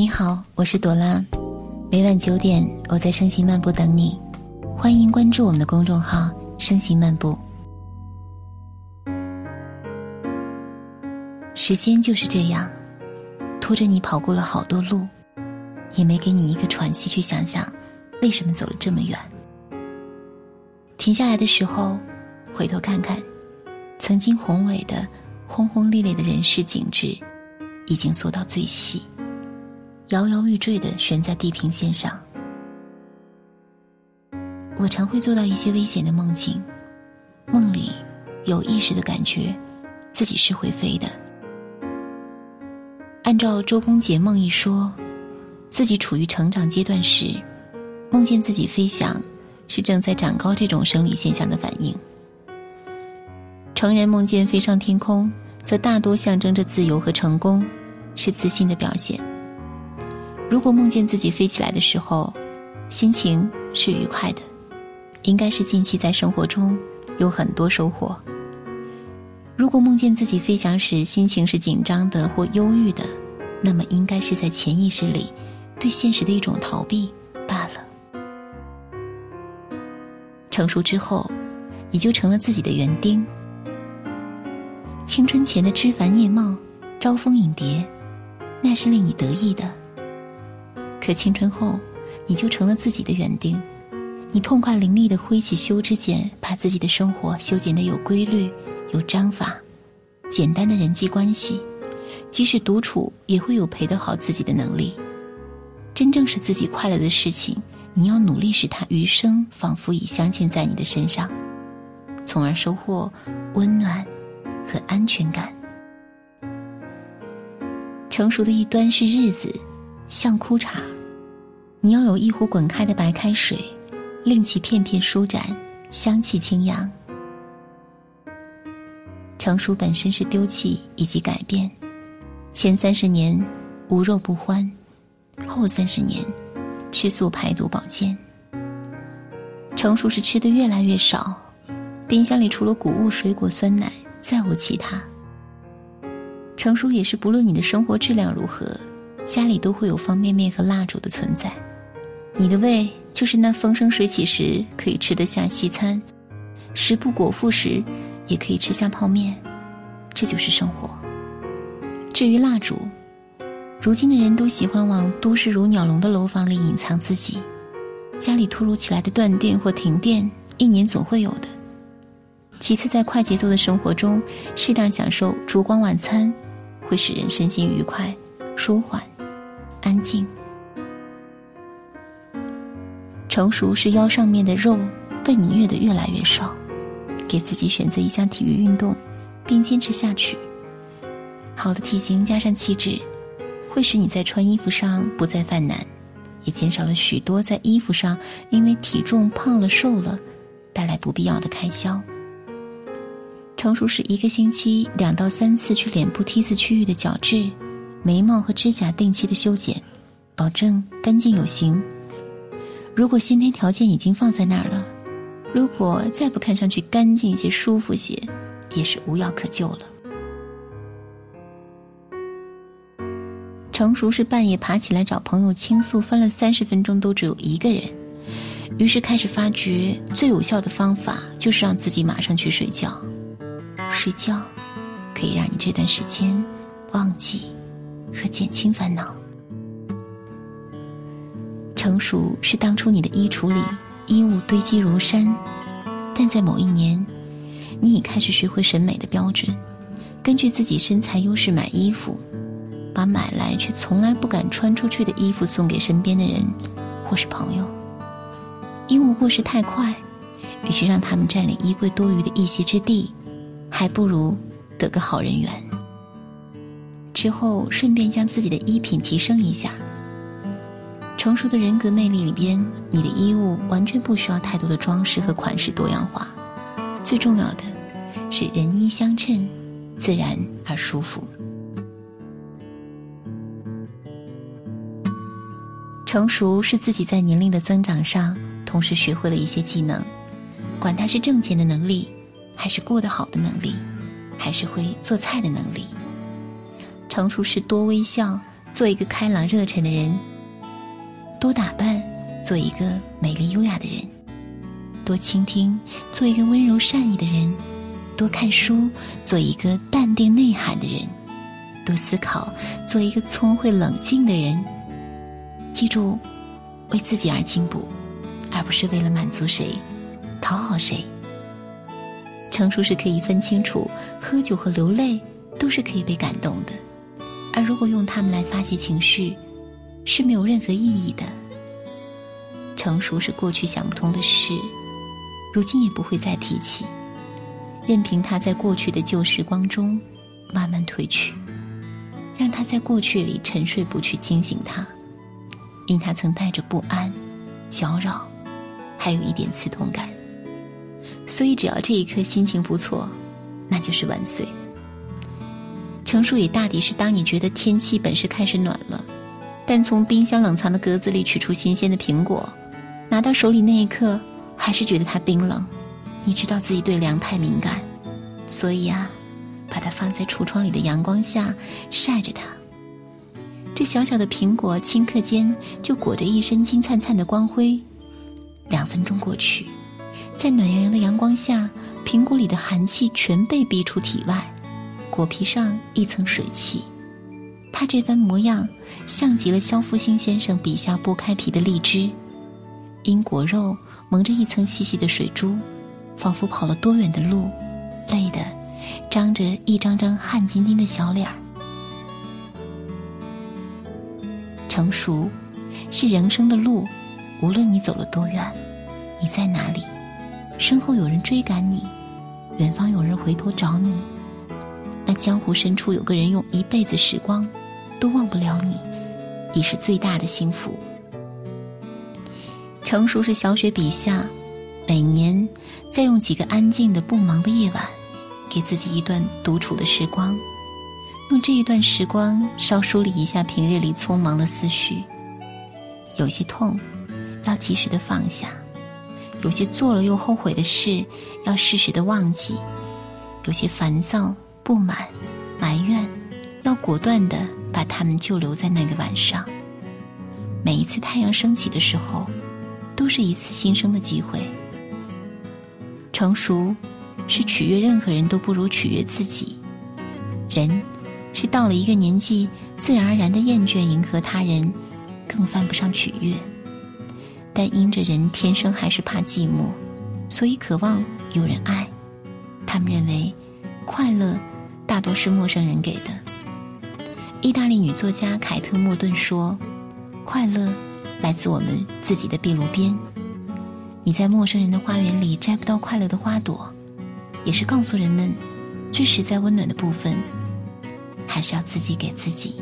你好，我是朵拉，每晚九点我在声行漫步等你，欢迎关注我们的公众号“声行漫步”。时间就是这样，拖着你跑过了好多路，也没给你一个喘息去想想，为什么走了这么远。停下来的时候，回头看看，曾经宏伟的、轰轰烈烈的人世景致，已经缩到最细。摇摇欲坠的悬在地平线上。我常会做到一些危险的梦境，梦里有意识的感觉自己是会飞的。按照周公解梦一说，自己处于成长阶段时，梦见自己飞翔，是正在长高这种生理现象的反应。成人梦见飞上天空，则大多象征着自由和成功，是自信的表现。如果梦见自己飞起来的时候，心情是愉快的，应该是近期在生活中有很多收获。如果梦见自己飞翔时心情是紧张的或忧郁的，那么应该是在潜意识里对现实的一种逃避罢了。成熟之后，你就成了自己的园丁。青春前的枝繁叶茂、招蜂引蝶，那是令你得意的。可青春后，你就成了自己的园丁，你痛快伶俐的挥起修枝剪，把自己的生活修剪得有规律、有章法。简单的人际关系，即使独处也会有陪得好自己的能力。真正使自己快乐的事情，你要努力使它余生仿佛已镶嵌在你的身上，从而收获温暖和安全感。成熟的一端是日子。像枯茶，你要有一壶滚开的白开水，令其片片舒展，香气清扬。成熟本身是丢弃以及改变，前三十年无肉不欢，后三十年吃素排毒保健。成熟是吃的越来越少，冰箱里除了谷物、水果、酸奶，再无其他。成熟也是不论你的生活质量如何。家里都会有方便面和蜡烛的存在，你的胃就是那风生水起时可以吃得下西餐，食不果腹时也可以吃下泡面，这就是生活。至于蜡烛，如今的人都喜欢往都市如鸟笼的楼房里隐藏自己，家里突如其来的断电或停电，一年总会有的。其次，在快节奏的生活中，适当享受烛光晚餐，会使人身心愉快、舒缓。静，成熟是腰上面的肉被你虐得越来越少，给自己选择一项体育运动，并坚持下去。好的体型加上气质，会使你在穿衣服上不再犯难，也减少了许多在衣服上因为体重胖了瘦了带来不必要的开销。成熟是一个星期两到三次去脸部 T 字区域的角质。眉毛和指甲定期的修剪，保证干净有型。如果先天条件已经放在那儿了，如果再不看上去干净一些、舒服些，也是无药可救了。成熟是半夜爬起来找朋友倾诉，翻了三十分钟都只有一个人，于是开始发觉最有效的方法就是让自己马上去睡觉。睡觉可以让你这段时间忘记。和减轻烦恼。成熟是当初你的衣橱里衣物堆积如山，但在某一年，你已开始学会审美的标准，根据自己身材优势买衣服，把买来却从来不敢穿出去的衣服送给身边的人或是朋友。衣物过时太快，与其让他们占领衣柜多余的一席之地，还不如得个好人缘。之后顺便将自己的衣品提升一下。成熟的人格魅力里边，你的衣物完全不需要太多的装饰和款式多样化，最重要的是人衣相称，自然而舒服。成熟是自己在年龄的增长上，同时学会了一些技能，管它是挣钱的能力，还是过得好的能力，还是会做菜的能力。成熟是多微笑、做一个开朗热忱的人；多打扮，做一个美丽优雅的人；多倾听，做一个温柔善意的人；多看书，做一个淡定内涵的人；多思考，做一个聪慧冷静的人。记住，为自己而进步，而不是为了满足谁、讨好谁。成熟是可以分清楚，喝酒和流泪都是可以被感动的，而如果用它们来发泄情绪，是没有任何意义的。成熟是过去想不通的事，如今也不会再提起，任凭它在过去的旧时光中慢慢褪去，让它在过去里沉睡，不去惊醒它，因它曾带着不安、搅扰，还有一点刺痛感。所以，只要这一刻心情不错，那就是万岁。成熟也大抵是当你觉得天气本是开始暖了，但从冰箱冷藏的格子里取出新鲜的苹果，拿到手里那一刻，还是觉得它冰冷。你知道自己对凉太敏感，所以啊，把它放在橱窗里的阳光下晒着它。这小小的苹果顷刻间就裹着一身金灿灿的光辉，两分钟过去。在暖洋洋的阳光下，苹果里的寒气全被逼出体外，果皮上一层水汽。他这番模样，像极了肖复兴先生笔下剥开皮的荔枝，因果肉蒙着一层细细的水珠，仿佛跑了多远的路，累得张着一张张汗津津的小脸儿。成熟，是人生的路，无论你走了多远，你在哪里。身后有人追赶你，远方有人回头找你，那江湖深处有个人用一辈子时光都忘不了你，已是最大的幸福。成熟是小雪笔下，每年再用几个安静的不忙的夜晚，给自己一段独处的时光，用这一段时光稍梳理一下平日里匆忙的思绪，有些痛，要及时的放下。有些做了又后悔的事，要适时的忘记；有些烦躁、不满、埋怨，要果断的把他们就留在那个晚上。每一次太阳升起的时候，都是一次新生的机会。成熟，是取悦任何人都不如取悦自己。人，是到了一个年纪，自然而然的厌倦迎合他人，更犯不上取悦。但因着人天生还是怕寂寞，所以渴望有人爱。他们认为，快乐大多是陌生人给的。意大利女作家凯特·莫顿说：“快乐来自我们自己的壁炉边。你在陌生人的花园里摘不到快乐的花朵，也是告诉人们，最实在温暖的部分，还是要自己给自己。”